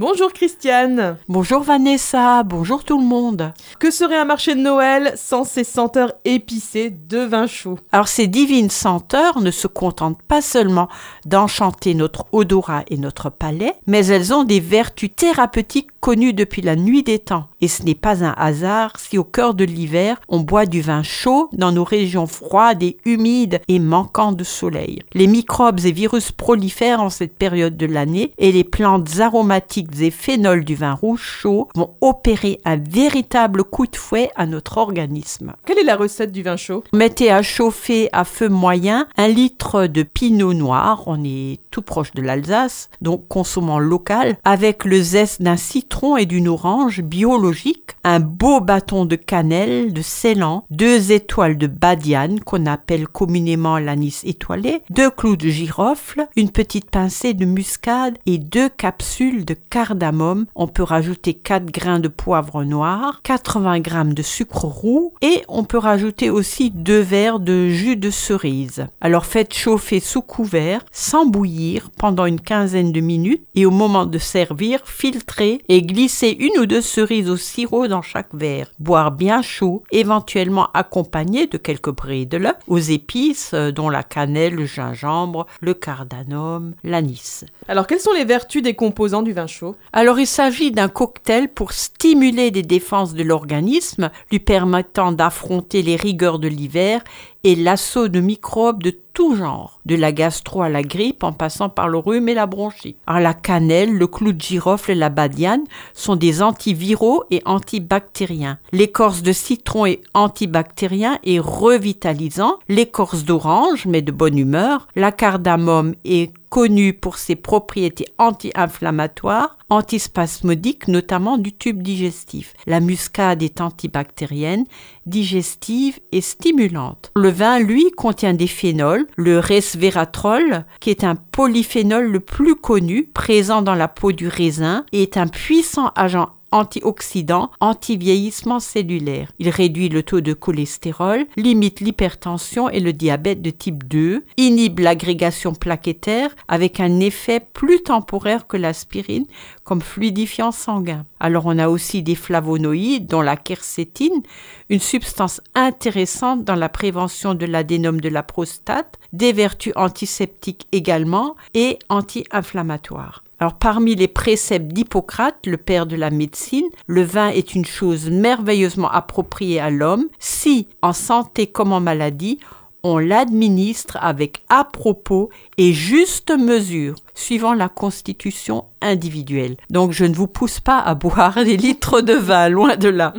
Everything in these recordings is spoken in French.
Bonjour Christiane. Bonjour Vanessa, bonjour tout le monde. Que serait un marché de Noël sans ces senteurs épicées de vin chaud? Alors ces divines senteurs ne se contentent pas seulement d'enchanter notre odorat et notre palais, mais elles ont des vertus thérapeutiques connues depuis la nuit des temps. Et ce n'est pas un hasard si au cœur de l'hiver, on boit du vin chaud dans nos régions froides et humides et manquant de soleil. Les microbes et virus prolifèrent en cette période de l'année et les plantes aromatiques et phénols du vin rouge chaud vont opérer un véritable coup de fouet à notre organisme. Quelle est la recette du vin chaud? Mettez à chauffer à feu moyen un litre de pinot noir, on est tout proche de l'Alsace, donc consommant local, avec le zeste d'un citron et d'une orange biologique, un beau bâton de cannelle, de ceylan, deux étoiles de badiane qu'on appelle communément l'anis étoilé, deux clous de girofle, une petite pincée de muscade et deux capsules de cardamome. On peut rajouter 4 grains de poivre noir, 80 g de sucre roux et on peut rajouter aussi deux verres de jus de cerise. Alors faites chauffer sous couvert sans bouillir pendant une quinzaine de minutes et au moment de servir, filtrez et glissez une ou deux cerises au sirop dans chaque verre. Boire bien chaud, éventuellement accompagné de quelques bridles aux épices euh, dont la cannelle, le gingembre, le cardamome, l'anis. Alors quelles sont les vertus des composants du vin chaud? Alors il s'agit d'un cocktail pour stimuler les défenses de l'organisme, lui permettant d'affronter les rigueurs de l'hiver et l'assaut de microbes de genre, de la gastro à la grippe en passant par le rhume et la bronchite. Alors la cannelle, le clou de girofle et la badiane sont des antiviraux et antibactériens. L'écorce de citron est antibactérien et revitalisant. L'écorce d'orange met de bonne humeur. La cardamome est connue pour ses propriétés anti-inflammatoires, antispasmodiques, notamment du tube digestif. La muscade est antibactérienne, digestive et stimulante. Le vin, lui, contient des phénols, le resveratrol, qui est un polyphénol le plus connu, présent dans la peau du raisin, et est un puissant agent antioxydant, anti-vieillissement cellulaire. Il réduit le taux de cholestérol, limite l'hypertension et le diabète de type 2, inhibe l'agrégation plaquettaire avec un effet plus temporaire que l'aspirine comme fluidifiant sanguin. Alors on a aussi des flavonoïdes dont la quercétine, une substance intéressante dans la prévention de l'adénome de la prostate, des vertus antiseptiques également et anti-inflammatoires. Alors parmi les préceptes d'Hippocrate, le père de la médecine, le vin est une chose merveilleusement appropriée à l'homme. Si, en santé comme en maladie, on l'administre avec à propos et juste mesure, suivant la constitution individuelle. Donc je ne vous pousse pas à boire des litres de vin, loin de là.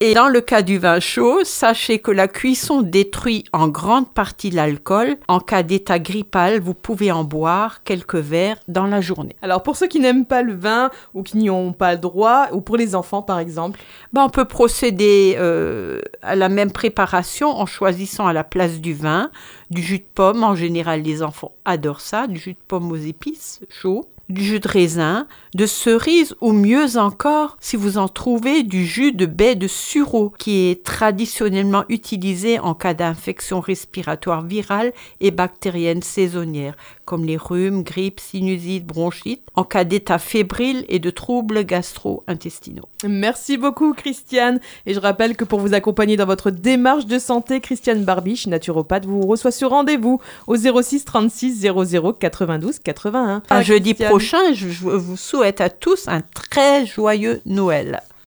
Et dans le cas du vin chaud, sachez que la cuisson détruit en grande partie l'alcool. En cas d'état grippal, vous pouvez en boire quelques verres dans la journée. Alors pour ceux qui n'aiment pas le vin ou qui n'y ont pas le droit, ou pour les enfants par exemple ben, On peut procéder euh, à la même préparation en choisissant à la place du vin du jus de pomme. En général, les enfants adorent ça, du jus de pomme aux épices chaud du jus de raisin, de cerise ou mieux encore, si vous en trouvez, du jus de baie de sureau qui est traditionnellement utilisé en cas d'infection respiratoire virale et bactérienne saisonnière, comme les rhumes, grippes, sinusite, bronchite, en cas d'état fébrile et de troubles gastro-intestinaux. Merci beaucoup Christiane et je rappelle que pour vous accompagner dans votre démarche de santé, Christiane Barbiche, naturopathe, vous reçoit sur rendez-vous au 06 36 00 92 81. Un jeudi prochain, je vous souhaite à tous un très joyeux Noël.